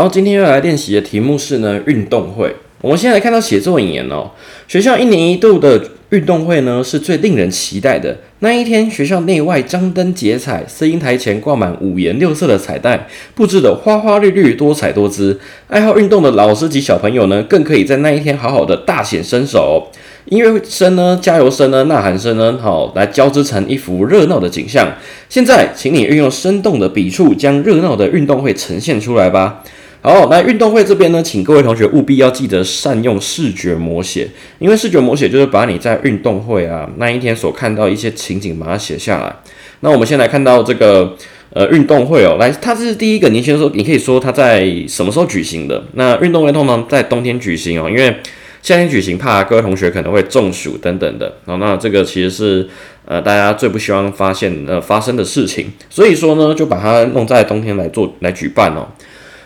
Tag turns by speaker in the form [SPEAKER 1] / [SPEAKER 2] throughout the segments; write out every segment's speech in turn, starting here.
[SPEAKER 1] 然后今天要来练习的题目是呢运动会。我们现在来看到写作引言哦。学校一年一度的运动会呢是最令人期待的。那一天，学校内外张灯结彩，摄影台前挂满五颜六色的彩带，布置的花花绿绿、多彩多姿。爱好运动的老师及小朋友呢，更可以在那一天好好的大显身手。音乐声呢，加油声呢，呐喊声呢，好来交织成一幅热闹的景象。现在，请你运用生动的笔触，将热闹的运动会呈现出来吧。好，那运动会这边呢，请各位同学务必要记得善用视觉模写，因为视觉模写就是把你在运动会啊那一天所看到一些情景，把它写下来。那我们先来看到这个呃运动会哦，来，它是第一个，你先说，你可以说它在什么时候举行的？那运动会通常在冬天举行哦，因为夏天举行怕各位同学可能会中暑等等的。哦，那这个其实是呃大家最不希望发现呃发生的事情，所以说呢，就把它弄在冬天来做来举办哦。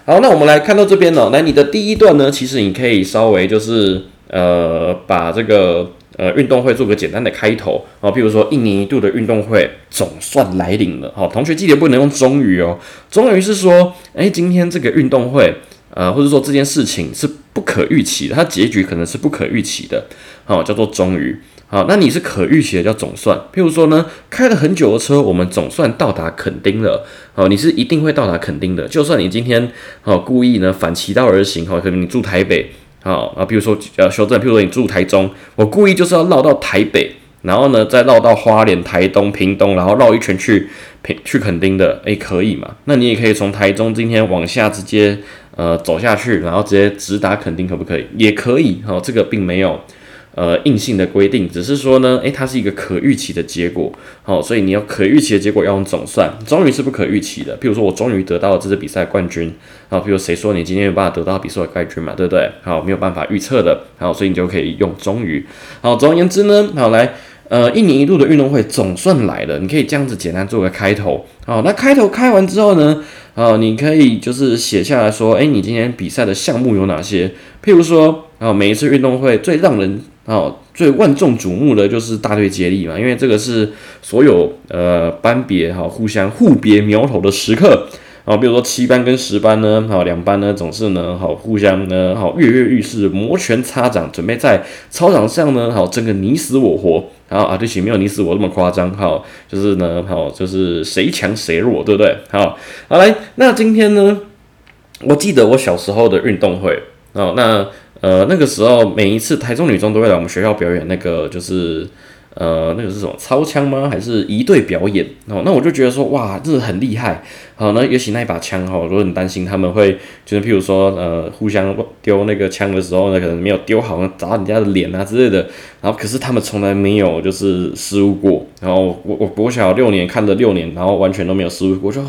[SPEAKER 1] 好，那我们来看到这边哦，来你的第一段呢，其实你可以稍微就是呃把这个呃运动会做个简单的开头啊，譬如说一年一度的运动会总算来临了。好，同学记得不能用终于哦，终于是说，哎，今天这个运动会呃或者说这件事情是不可预期的，它结局可能是不可预期的，好，叫做终于。好，那你是可预期的叫总算，譬如说呢，开了很久的车，我们总算到达垦丁了。好，你是一定会到达垦丁的，就算你今天好故意呢反其道而行，好，可能你住台北，好啊，比如说呃修正，譬如说你住台中，我故意就是要绕到台北，然后呢再绕到花莲、台东、屏东，然后绕一圈去平去垦丁的，诶，可以嘛？那你也可以从台中今天往下直接呃走下去，然后直接直达垦丁，可不可以？也可以，好，这个并没有。呃，硬性的规定只是说呢，诶，它是一个可预期的结果，好，所以你要可预期的结果要用总算，终于是不可预期的。譬如说我终于得到了这次比赛冠军，好，譬如谁说你今天有办法得到比赛的冠军嘛，对不对？好，没有办法预测的，好，所以你就可以用终于。好，总而言之呢，好来，呃，一年一度的运动会总算来了，你可以这样子简单做个开头，好，那开头开完之后呢，啊，你可以就是写下来说，诶，你今天比赛的项目有哪些？譬如说，啊，每一次运动会最让人哦，最万众瞩目的就是大队接力嘛，因为这个是所有呃班别哈互相互别苗头的时刻啊。比如说七班跟十班呢，好两班呢总是呢好互相呢好跃跃欲试，摩拳擦掌，准备在操场上呢好争个你死我活。然后啊，对不起，没有你死我那么夸张，好，就是呢好就是谁强谁弱，对不对？好，好来，那今天呢，我记得我小时候的运动会哦，那。呃，那个时候每一次台中女中都会来我们学校表演，那个就是呃，那个是什么操枪吗？还是一队表演？哦，那我就觉得说，哇，真的很厉害。好，那尤其那一把枪哈，如果你担心他们会，就是譬如说，呃，互相丢那个枪的时候呢，可能没有丢好，砸到人家的脸啊之类的。然后，可是他们从来没有就是失误过。然后我我国小六年看了六年，然后完全都没有失误过，就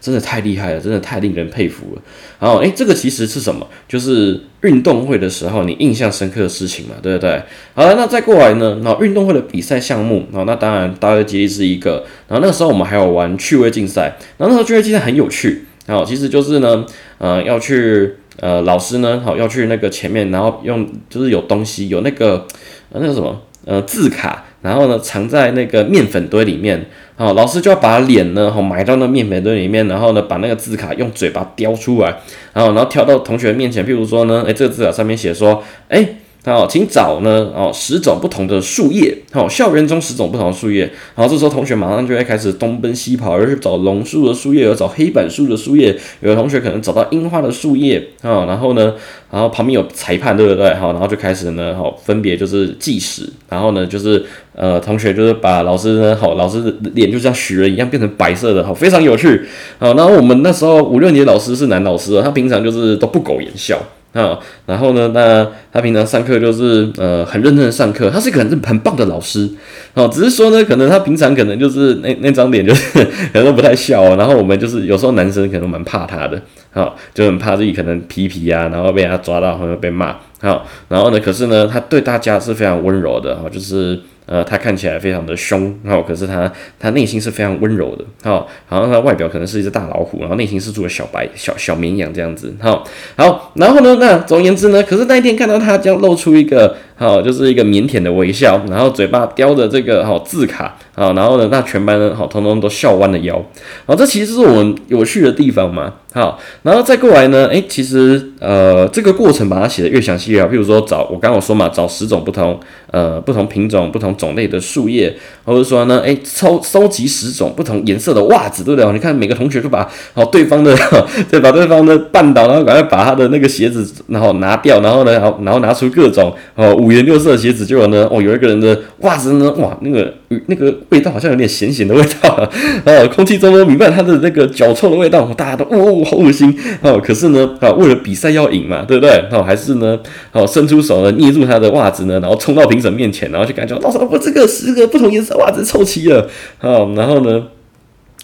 [SPEAKER 1] 真的太厉害了，真的太令人佩服了。然后，诶，这个其实是什么？就是运动会的时候你印象深刻的事情嘛，对不对？好了，那再过来呢？那运动会的比赛项目，啊，那当然大家接力是一个。然后那个时候我们还有玩趣味竞赛，然后那时候趣味竞赛很有趣，好，其实就是呢，呃，要去呃老师呢，好要去那个前面，然后用就是有东西有那个呃那个什么呃字卡，然后呢藏在那个面粉堆里面，好，老师就要把脸呢好埋到那面粉堆里面，然后呢把那个字卡用嘴巴叼出来，然后然后跳到同学面前，譬如说呢，哎这个字卡上面写说，哎。好，请找呢哦十种不同的树叶，好，校园中十种不同的树叶。然后这时候同学马上就会开始东奔西跑，而去找榕树的树叶，有找黑板树的树叶，有的同学可能找到樱花的树叶啊。然后呢，然后旁边有裁判，对不对？好，然后就开始呢，好，分别就是计时。然后呢，就是呃，同学就是把老师呢，好，老师的脸就像许人一样变成白色的，好，非常有趣。好，然后我们那时候五六年级老师是男老师，他平常就是都不苟言笑。啊，然后呢，那他平常上课就是呃很认真的上课，他是一个很很棒的老师，哦，只是说呢，可能他平常可能就是那那张脸就是 可能都不太笑，然后我们就是有时候男生可能蛮怕他的，好，就很怕自己可能皮皮啊，然后被他抓到，或者被骂，好，然后呢，可是呢，他对大家是非常温柔的，哈，就是。呃，他看起来非常的凶，哦，可是他他内心是非常温柔的，哦，好像他外表可能是一只大老虎，然后内心是住了小白小小绵羊这样子，好，好，然后呢，那总而言之呢，可是那一天看到他将露出一个。好，就是一个腼腆的微笑，然后嘴巴叼着这个好字卡，好，然后呢，那全班呢，好，通通都笑弯了腰，好，这其实是我们有趣的地方嘛，好，然后再过来呢，诶，其实呃，这个过程把它写的越详细越好，譬如说找我刚刚说嘛，找十种不同呃不同品种、不同种类的树叶，或者说呢，诶，收收集十种不同颜色的袜子，对不对？你看每个同学都把好对方的，对，把对方的绊倒，然后赶快把他的那个鞋子然后拿掉，然后呢，然后然后拿出各种哦五颜六色的鞋子，结果呢，哦，有一个人的袜子呢，哇，那个那个味道好像有点咸咸的味道 啊，空气中都弥漫他的那个脚臭的味道，大家都哦，好恶心哦。可是呢，啊，为了比赛要赢嘛，对不对？哦，还是呢，哦，伸出手呢，捏住他的袜子呢，然后冲到评审面前，然后就感觉老师，我这个十个不同颜色袜子凑齐了，哦，然后呢？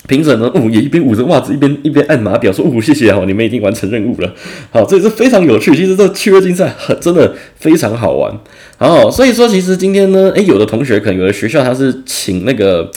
[SPEAKER 1] 评审呢，哦，也一边捂着袜子，一边一边按码表，说：“哦，谢谢哦，你们已经完成任务了。”好，这也是非常有趣。其实这趣味竞赛很真的非常好玩。好，所以说其实今天呢，诶，有的同学可能有的学校他是请那个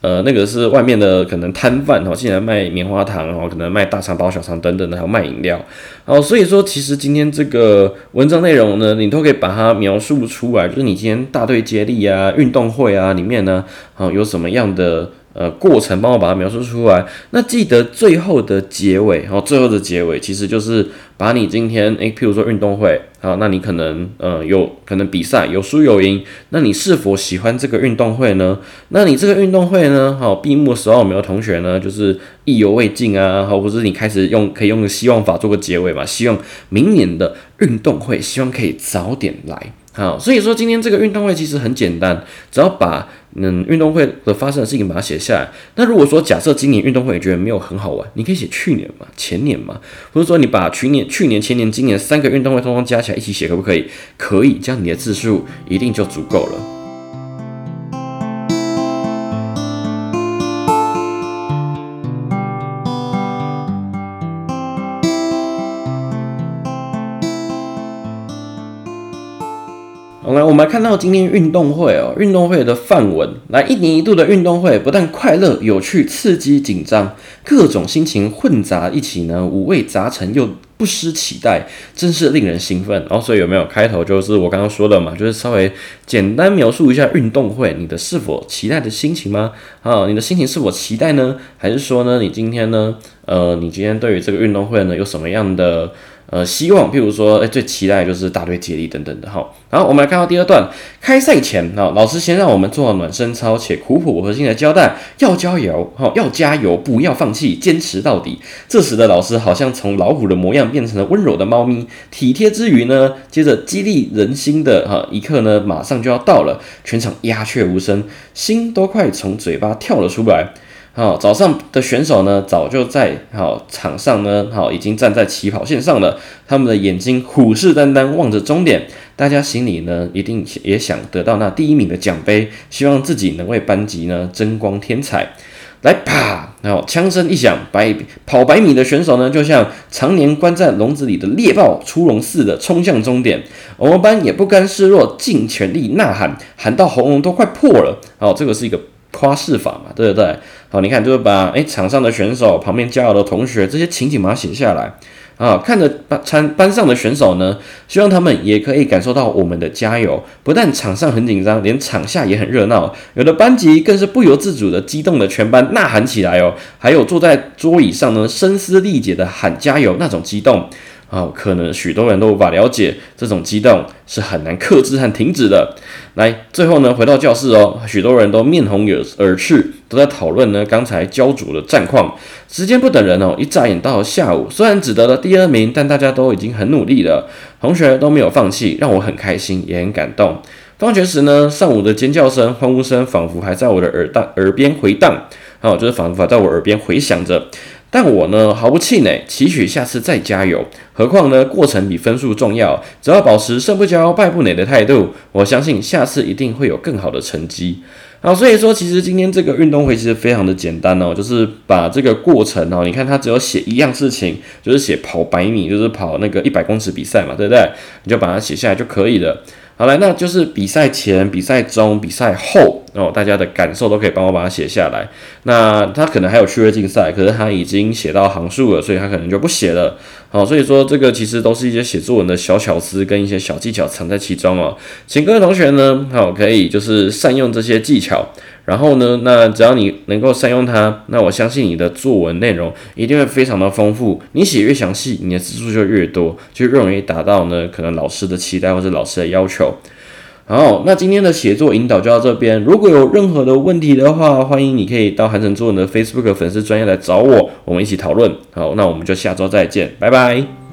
[SPEAKER 1] 呃那个是外面的可能摊贩哦进来卖棉花糖哦，可能卖大肠包小肠等等的，还有卖饮料。好，所以说其实今天这个文章内容呢，你都可以把它描述出来，就是你今天大队接力啊、运动会啊里面呢，好有什么样的。呃，过程帮我把它描述出来。那记得最后的结尾，然后最后的结尾其实就是把你今天，诶，譬如说运动会，好，那你可能呃有可能比赛有输有赢，那你是否喜欢这个运动会呢？那你这个运动会呢，好，闭幕的时候有没有同学呢？就是意犹未尽啊，好，或者是你开始用可以用个希望法做个结尾嘛？希望明年的运动会，希望可以早点来。好，所以说今天这个运动会其实很简单，只要把嗯运动会的发生的事情把它写下来。那如果说假设今年运动会你觉得没有很好玩，你可以写去年嘛、前年嘛，或者说你把去年、去年、前年、今年三个运动会通通加起来一起写，可不可以？可以，这样你的字数一定就足够了。来，我们来看到今天运动会哦，运动会的范文。来，一年一度的运动会，不但快乐、有趣、刺激、紧张，各种心情混杂一起呢，五味杂陈又不失期待，真是令人兴奋。然后，所以有没有开头就是我刚刚说的嘛，就是稍微简单描述一下运动会，你的是否期待的心情吗？啊，你的心情是否期待呢？还是说呢，你今天呢，呃，你今天对于这个运动会呢，有什么样的？呃，希望，譬如说，哎，最期待就是大队接力等等的哈。然后我们来看到第二段，开赛前啊，老师先让我们做暖身操，且苦口婆心的交代要加油，哈，要加油，不要放弃，坚持到底。这时的老师好像从老虎的模样变成了温柔的猫咪，体贴之余呢，接着激励人心的哈一刻呢，马上就要到了，全场鸦雀无声，心都快从嘴巴跳了出来。好，早上的选手呢，早就在好场上呢，好已经站在起跑线上了。他们的眼睛虎视眈眈望着终点，大家心里呢，一定也想得到那第一名的奖杯，希望自己能为班级呢争光添彩。来啪，然后枪声一响，百跑百米的选手呢，就像常年关在笼子里的猎豹出笼似的冲向终点。我们班也不甘示弱，尽全力呐喊，喊到喉咙都快破了。好，这个是一个。夸饰法嘛，对不对？好，你看，就是把诶场上的选手旁边加油的同学这些情景把它写下来啊，看着班参班上的选手呢，希望他们也可以感受到我们的加油。不但场上很紧张，连场下也很热闹，有的班级更是不由自主的激动的全班呐喊起来哦。还有坐在桌椅上呢，声嘶力竭的喊加油那种激动。啊，可能许多人都无法了解，这种激动是很难克制和停止的。来，最后呢，回到教室哦，许多人都面红耳耳赤，都在讨论呢刚才焦灼的战况。时间不等人哦，一眨眼到了下午，虽然只得了第二名，但大家都已经很努力了，同学都没有放弃，让我很开心，也很感动。放学时呢，上午的尖叫声、欢呼声仿佛还在我的耳大耳边回荡，好，就是仿佛在我耳边回响着。但我呢毫不气馁，期许下次再加油。何况呢，过程比分数重要，只要保持胜不骄、败不馁的态度，我相信下次一定会有更好的成绩。好，所以说其实今天这个运动会其实非常的简单哦，就是把这个过程哦，你看它只有写一样事情，就是写跑百米，就是跑那个一百公尺比赛嘛，对不对？你就把它写下来就可以了。好了，那就是比赛前、比赛中、比赛后哦，大家的感受都可以帮我把它写下来。那他可能还有趣味竞赛，可是他已经写到行数了，所以他可能就不写了。好，所以说这个其实都是一些写作文的小巧思跟一些小技巧藏在其中哦。请各位同学呢，好可以就是善用这些技巧。然后呢，那只要你能够善用它，那我相信你的作文内容一定会非常的丰富。你写越详细，你的字数就越多，就越容易达到呢可能老师的期待或者老师的要求。好，那今天的写作引导就到这边。如果有任何的问题的话，欢迎你可以到韩城作文的 Facebook 粉丝专业来找我，我们一起讨论。好，那我们就下周再见，拜拜。